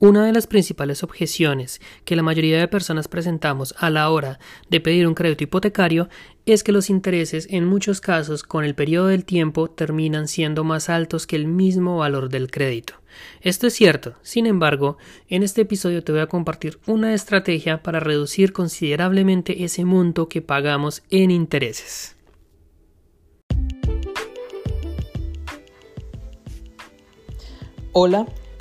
Una de las principales objeciones que la mayoría de personas presentamos a la hora de pedir un crédito hipotecario es que los intereses en muchos casos con el periodo del tiempo terminan siendo más altos que el mismo valor del crédito. Esto es cierto, sin embargo, en este episodio te voy a compartir una estrategia para reducir considerablemente ese monto que pagamos en intereses. Hola,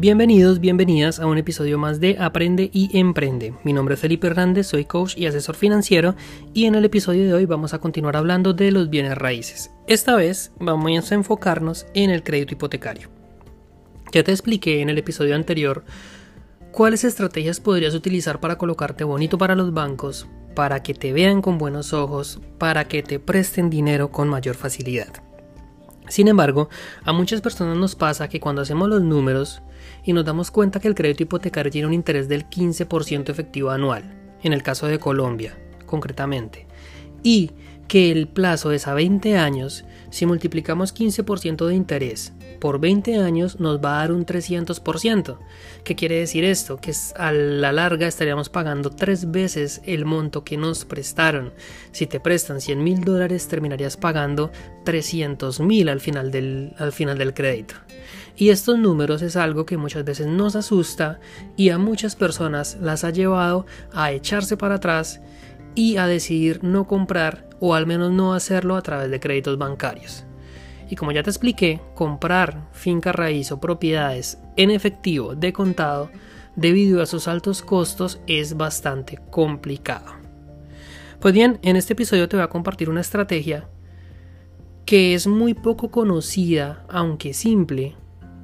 Bienvenidos, bienvenidas a un episodio más de Aprende y Emprende. Mi nombre es Felipe Hernández, soy coach y asesor financiero y en el episodio de hoy vamos a continuar hablando de los bienes raíces. Esta vez vamos a enfocarnos en el crédito hipotecario. Ya te expliqué en el episodio anterior cuáles estrategias podrías utilizar para colocarte bonito para los bancos, para que te vean con buenos ojos, para que te presten dinero con mayor facilidad. Sin embargo, a muchas personas nos pasa que cuando hacemos los números y nos damos cuenta que el crédito hipotecario tiene un interés del 15% efectivo anual, en el caso de Colombia, concretamente, y que el plazo es a 20 años, si multiplicamos 15% de interés por 20 años nos va a dar un 300%. ¿Qué quiere decir esto? Que a la larga estaríamos pagando tres veces el monto que nos prestaron. Si te prestan 100 mil dólares terminarías pagando 300 mil al, final del, al final del crédito. Y estos números es algo que muchas veces nos asusta y a muchas personas las ha llevado a echarse para atrás y a decidir no comprar o al menos no hacerlo a través de créditos bancarios. Y como ya te expliqué, comprar finca raíz o propiedades en efectivo de contado debido a sus altos costos es bastante complicado. Pues bien, en este episodio te voy a compartir una estrategia que es muy poco conocida, aunque simple,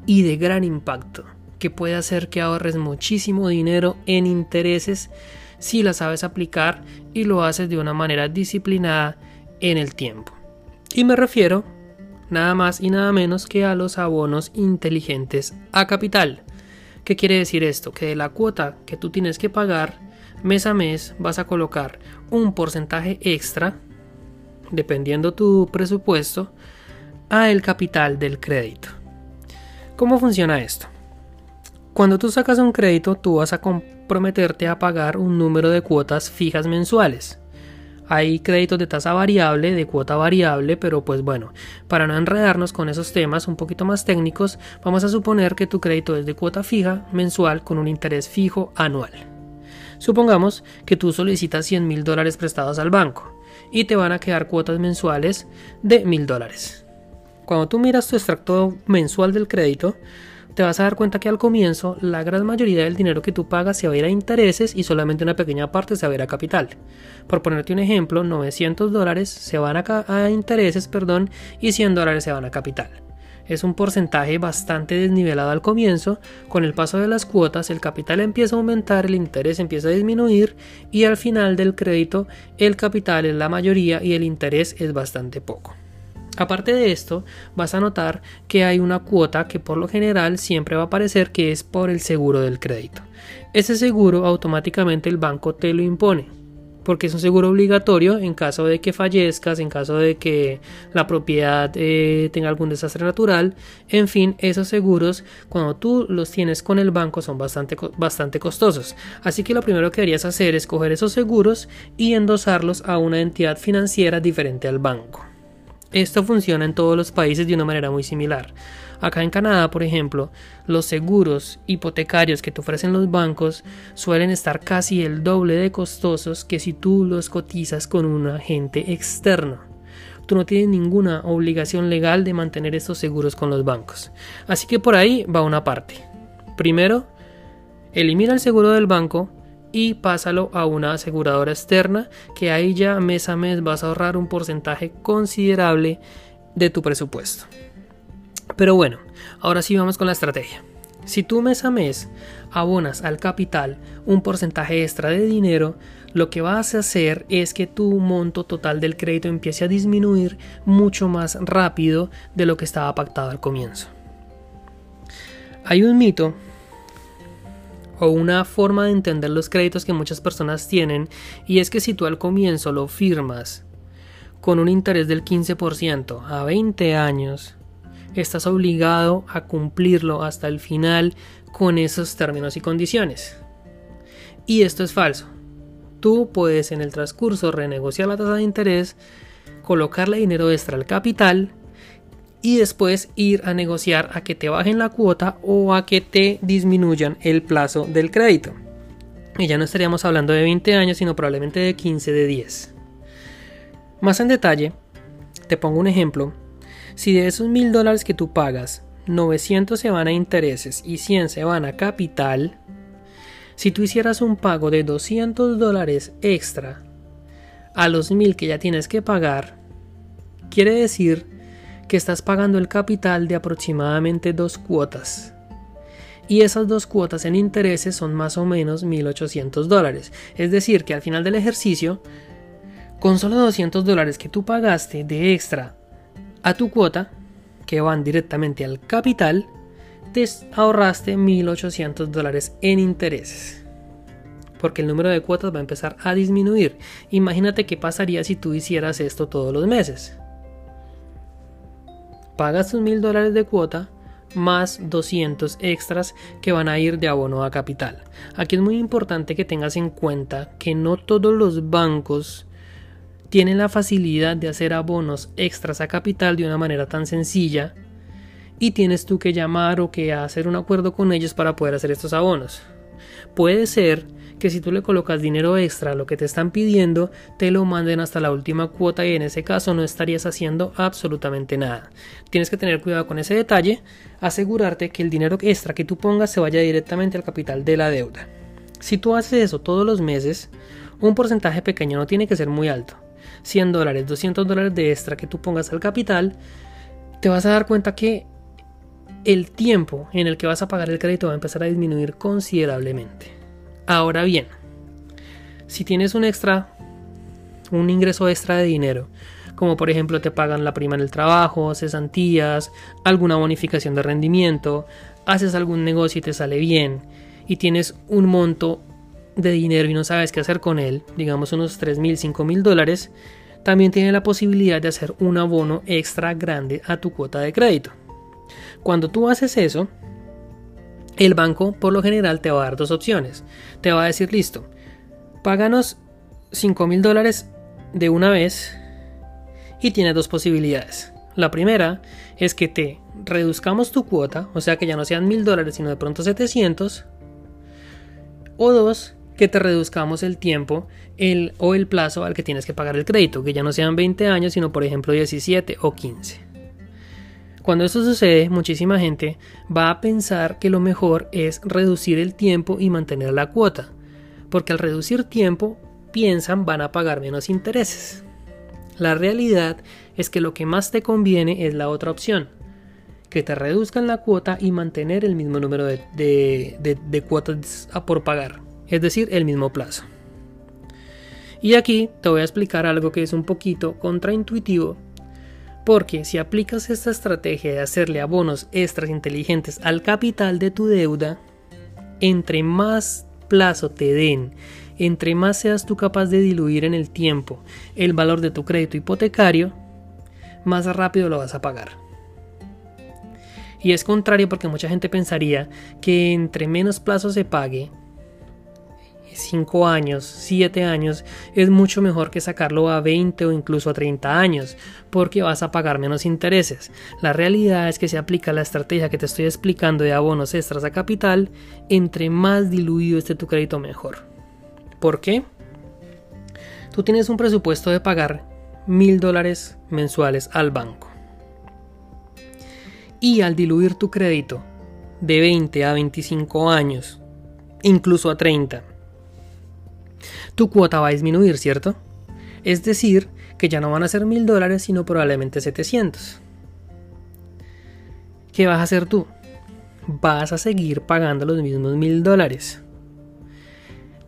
y de gran impacto, que puede hacer que ahorres muchísimo dinero en intereses si la sabes aplicar y lo haces de una manera disciplinada en el tiempo. Y me refiero nada más y nada menos que a los abonos inteligentes a capital. ¿Qué quiere decir esto? Que de la cuota que tú tienes que pagar mes a mes vas a colocar un porcentaje extra, dependiendo tu presupuesto, a el capital del crédito. ¿Cómo funciona esto? Cuando tú sacas un crédito, tú vas a comprometerte a pagar un número de cuotas fijas mensuales. Hay créditos de tasa variable, de cuota variable, pero pues bueno, para no enredarnos con esos temas un poquito más técnicos, vamos a suponer que tu crédito es de cuota fija mensual con un interés fijo anual. Supongamos que tú solicitas 100 mil dólares prestados al banco y te van a quedar cuotas mensuales de mil dólares. Cuando tú miras tu extracto mensual del crédito, te vas a dar cuenta que al comienzo la gran mayoría del dinero que tú pagas se va a ir a intereses y solamente una pequeña parte se va a ir a capital. Por ponerte un ejemplo, 900 dólares se van a, a intereses perdón, y 100 dólares se van a capital. Es un porcentaje bastante desnivelado al comienzo, con el paso de las cuotas el capital empieza a aumentar, el interés empieza a disminuir y al final del crédito el capital es la mayoría y el interés es bastante poco. Aparte de esto, vas a notar que hay una cuota que por lo general siempre va a aparecer que es por el seguro del crédito. Ese seguro automáticamente el banco te lo impone, porque es un seguro obligatorio en caso de que fallezcas, en caso de que la propiedad eh, tenga algún desastre natural, en fin, esos seguros cuando tú los tienes con el banco son bastante, bastante costosos. Así que lo primero que deberías hacer es coger esos seguros y endosarlos a una entidad financiera diferente al banco. Esto funciona en todos los países de una manera muy similar. Acá en Canadá, por ejemplo, los seguros hipotecarios que te ofrecen los bancos suelen estar casi el doble de costosos que si tú los cotizas con un agente externo. Tú no tienes ninguna obligación legal de mantener estos seguros con los bancos. Así que por ahí va una parte. Primero, elimina el seguro del banco y pásalo a una aseguradora externa que ahí ya mes a mes vas a ahorrar un porcentaje considerable de tu presupuesto. Pero bueno, ahora sí vamos con la estrategia. Si tú mes a mes abonas al capital un porcentaje extra de dinero, lo que vas a hacer es que tu monto total del crédito empiece a disminuir mucho más rápido de lo que estaba pactado al comienzo. Hay un mito o una forma de entender los créditos que muchas personas tienen y es que si tú al comienzo lo firmas con un interés del 15% a 20 años, estás obligado a cumplirlo hasta el final con esos términos y condiciones. Y esto es falso. Tú puedes en el transcurso renegociar la tasa de interés, colocarle dinero extra al capital y después ir a negociar a que te bajen la cuota o a que te disminuyan el plazo del crédito. Y ya no estaríamos hablando de 20 años, sino probablemente de 15, de 10. Más en detalle, te pongo un ejemplo. Si de esos mil dólares que tú pagas, 900 se van a intereses y 100 se van a capital, si tú hicieras un pago de 200 dólares extra a los mil que ya tienes que pagar, quiere decir que estás pagando el capital de aproximadamente dos cuotas. Y esas dos cuotas en intereses son más o menos 1.800 dólares. Es decir, que al final del ejercicio, con solo 200 dólares que tú pagaste de extra a tu cuota, que van directamente al capital, te ahorraste 1.800 dólares en intereses. Porque el número de cuotas va a empezar a disminuir. Imagínate qué pasaría si tú hicieras esto todos los meses pagas tus mil dólares de cuota más 200 extras que van a ir de abono a capital. Aquí es muy importante que tengas en cuenta que no todos los bancos tienen la facilidad de hacer abonos extras a capital de una manera tan sencilla y tienes tú que llamar o que hacer un acuerdo con ellos para poder hacer estos abonos. Puede ser que si tú le colocas dinero extra a lo que te están pidiendo, te lo manden hasta la última cuota y en ese caso no estarías haciendo absolutamente nada. Tienes que tener cuidado con ese detalle, asegurarte que el dinero extra que tú pongas se vaya directamente al capital de la deuda. Si tú haces eso todos los meses, un porcentaje pequeño no tiene que ser muy alto. 100 dólares, 200 dólares de extra que tú pongas al capital, te vas a dar cuenta que el tiempo en el que vas a pagar el crédito va a empezar a disminuir considerablemente. Ahora bien, si tienes un extra, un ingreso extra de dinero, como por ejemplo te pagan la prima en el trabajo, cesantías, alguna bonificación de rendimiento, haces algún negocio y te sale bien, y tienes un monto de dinero y no sabes qué hacer con él, digamos unos 3 mil, 5 mil dólares, también tienes la posibilidad de hacer un abono extra grande a tu cuota de crédito. Cuando tú haces eso, el banco por lo general te va a dar dos opciones. Te va a decir, listo, páganos 5 mil dólares de una vez y tiene dos posibilidades. La primera es que te reduzcamos tu cuota, o sea que ya no sean mil dólares sino de pronto 700. O dos, que te reduzcamos el tiempo el, o el plazo al que tienes que pagar el crédito, que ya no sean 20 años sino por ejemplo 17 o 15. Cuando eso sucede, muchísima gente va a pensar que lo mejor es reducir el tiempo y mantener la cuota, porque al reducir tiempo piensan van a pagar menos intereses. La realidad es que lo que más te conviene es la otra opción, que te reduzcan la cuota y mantener el mismo número de, de cuotas a por pagar, es decir, el mismo plazo. Y aquí te voy a explicar algo que es un poquito contraintuitivo porque si aplicas esta estrategia de hacerle abonos extras inteligentes al capital de tu deuda, entre más plazo te den, entre más seas tú capaz de diluir en el tiempo el valor de tu crédito hipotecario, más rápido lo vas a pagar. Y es contrario porque mucha gente pensaría que entre menos plazo se pague, 5 años, 7 años, es mucho mejor que sacarlo a 20 o incluso a 30 años, porque vas a pagar menos intereses. La realidad es que se aplica la estrategia que te estoy explicando de abonos extras a capital, entre más diluido esté tu crédito mejor. ¿Por qué? Tú tienes un presupuesto de pagar mil dólares mensuales al banco. Y al diluir tu crédito de 20 a 25 años, incluso a 30, tu cuota va a disminuir, ¿cierto? Es decir, que ya no van a ser mil dólares, sino probablemente 700. ¿Qué vas a hacer tú? Vas a seguir pagando los mismos mil dólares.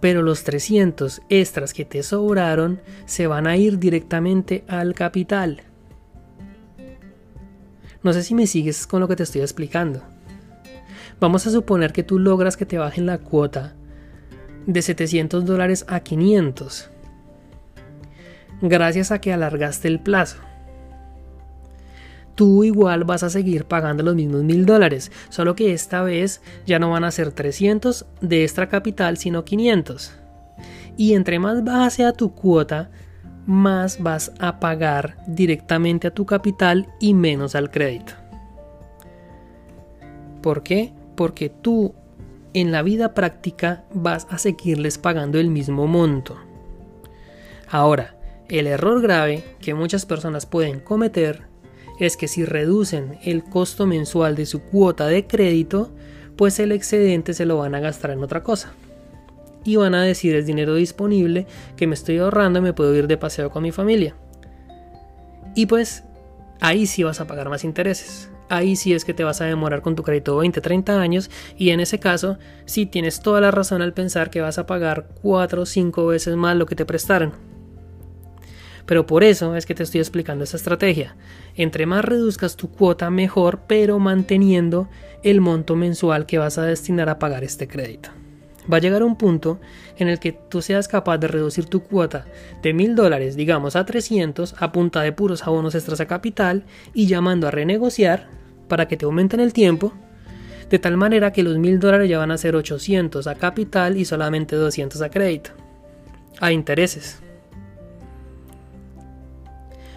pero los 300 extras que te sobraron se van a ir directamente al capital. No sé si me sigues con lo que te estoy explicando. Vamos a suponer que tú logras que te bajen la cuota de 700 dólares a 500 gracias a que alargaste el plazo. Tú igual vas a seguir pagando los mismos mil dólares, solo que esta vez ya no van a ser 300 de extra capital, sino 500. Y entre más baja sea tu cuota, más vas a pagar directamente a tu capital y menos al crédito. ¿Por qué? Porque tú en la vida práctica vas a seguirles pagando el mismo monto. Ahora, el error grave que muchas personas pueden cometer es que si reducen el costo mensual de su cuota de crédito, pues el excedente se lo van a gastar en otra cosa. Y van a decir es dinero disponible que me estoy ahorrando y me puedo ir de paseo con mi familia. Y pues ahí sí vas a pagar más intereses ahí sí es que te vas a demorar con tu crédito 20, 30 años y en ese caso sí tienes toda la razón al pensar que vas a pagar 4 o 5 veces más lo que te prestaron. Pero por eso es que te estoy explicando esta estrategia. Entre más reduzcas tu cuota mejor, pero manteniendo el monto mensual que vas a destinar a pagar este crédito va a llegar un punto en el que tú seas capaz de reducir tu cuota de mil dólares, digamos, a 300 a punta de puros abonos extras a capital y llamando a renegociar para que te aumenten el tiempo, de tal manera que los mil dólares ya van a ser 800 a capital y solamente 200 a crédito, a intereses.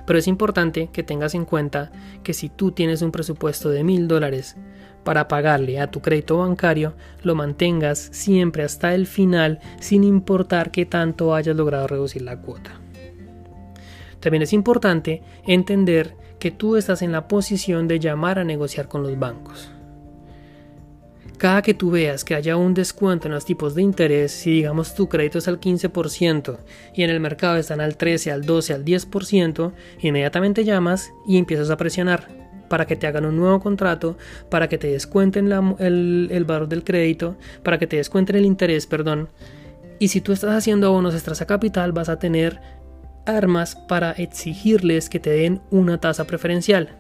Pero es importante que tengas en cuenta que si tú tienes un presupuesto de mil dólares para pagarle a tu crédito bancario, lo mantengas siempre hasta el final sin importar que tanto hayas logrado reducir la cuota. También es importante entender que tú estás en la posición de llamar a negociar con los bancos. Cada que tú veas que haya un descuento en los tipos de interés, si digamos tu crédito es al 15% y en el mercado están al 13, al 12, al 10%, inmediatamente llamas y empiezas a presionar para que te hagan un nuevo contrato, para que te descuenten el, valor del crédito, para que te descuenten el interés, perdón. Y si tú estás haciendo abonos extras a capital, vas a tener armas para exigirles que te den una tasa preferencial.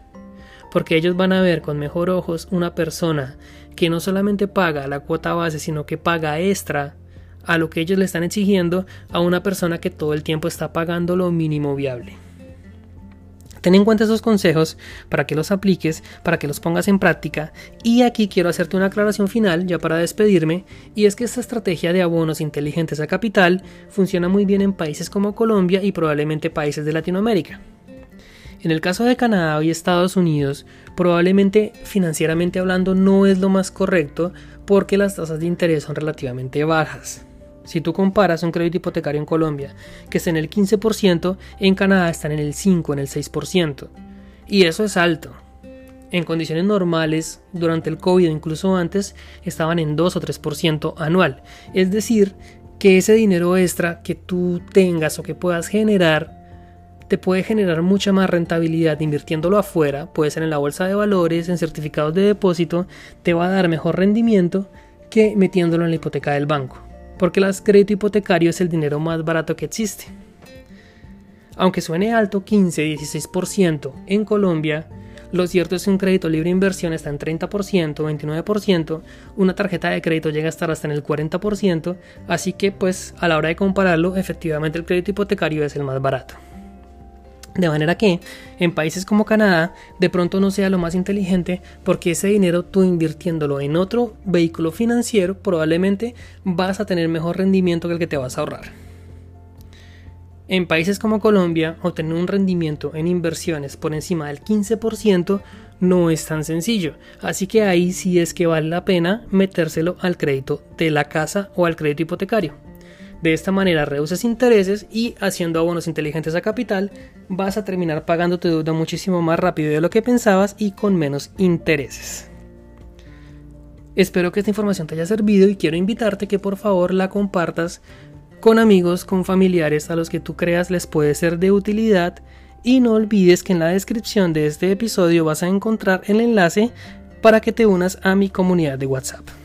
Porque ellos van a ver con mejor ojos una persona que no solamente paga la cuota base, sino que paga extra a lo que ellos le están exigiendo a una persona que todo el tiempo está pagando lo mínimo viable. Ten en cuenta esos consejos para que los apliques, para que los pongas en práctica y aquí quiero hacerte una aclaración final ya para despedirme y es que esta estrategia de abonos inteligentes a capital funciona muy bien en países como Colombia y probablemente países de Latinoamérica. En el caso de Canadá y Estados Unidos, probablemente financieramente hablando no es lo más correcto porque las tasas de interés son relativamente bajas. Si tú comparas un crédito hipotecario en Colombia, que está en el 15%, en Canadá están en el 5, en el 6%. Y eso es alto. En condiciones normales, durante el COVID incluso antes, estaban en 2 o 3% anual. Es decir, que ese dinero extra que tú tengas o que puedas generar te puede generar mucha más rentabilidad invirtiéndolo afuera, puede ser en la bolsa de valores, en certificados de depósito, te va a dar mejor rendimiento que metiéndolo en la hipoteca del banco porque el crédito hipotecario es el dinero más barato que existe. Aunque suene alto 15-16% en Colombia, lo cierto es que un crédito libre de inversión está en 30%, 29%, una tarjeta de crédito llega a estar hasta en el 40%, así que pues a la hora de compararlo, efectivamente el crédito hipotecario es el más barato. De manera que en países como Canadá de pronto no sea lo más inteligente porque ese dinero tú invirtiéndolo en otro vehículo financiero probablemente vas a tener mejor rendimiento que el que te vas a ahorrar. En países como Colombia obtener un rendimiento en inversiones por encima del 15% no es tan sencillo, así que ahí sí es que vale la pena metérselo al crédito de la casa o al crédito hipotecario. De esta manera reduces intereses y haciendo abonos inteligentes a capital vas a terminar pagando tu deuda muchísimo más rápido de lo que pensabas y con menos intereses. Espero que esta información te haya servido y quiero invitarte que por favor la compartas con amigos, con familiares a los que tú creas les puede ser de utilidad y no olvides que en la descripción de este episodio vas a encontrar el enlace para que te unas a mi comunidad de WhatsApp.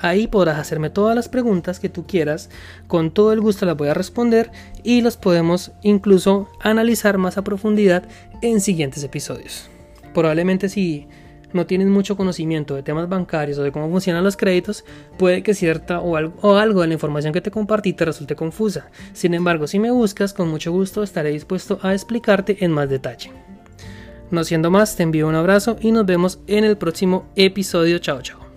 Ahí podrás hacerme todas las preguntas que tú quieras, con todo el gusto las voy a responder y las podemos incluso analizar más a profundidad en siguientes episodios. Probablemente si no tienes mucho conocimiento de temas bancarios o de cómo funcionan los créditos, puede que cierta o algo, o algo de la información que te compartí te resulte confusa. Sin embargo, si me buscas, con mucho gusto estaré dispuesto a explicarte en más detalle. No siendo más, te envío un abrazo y nos vemos en el próximo episodio. Chao, chao.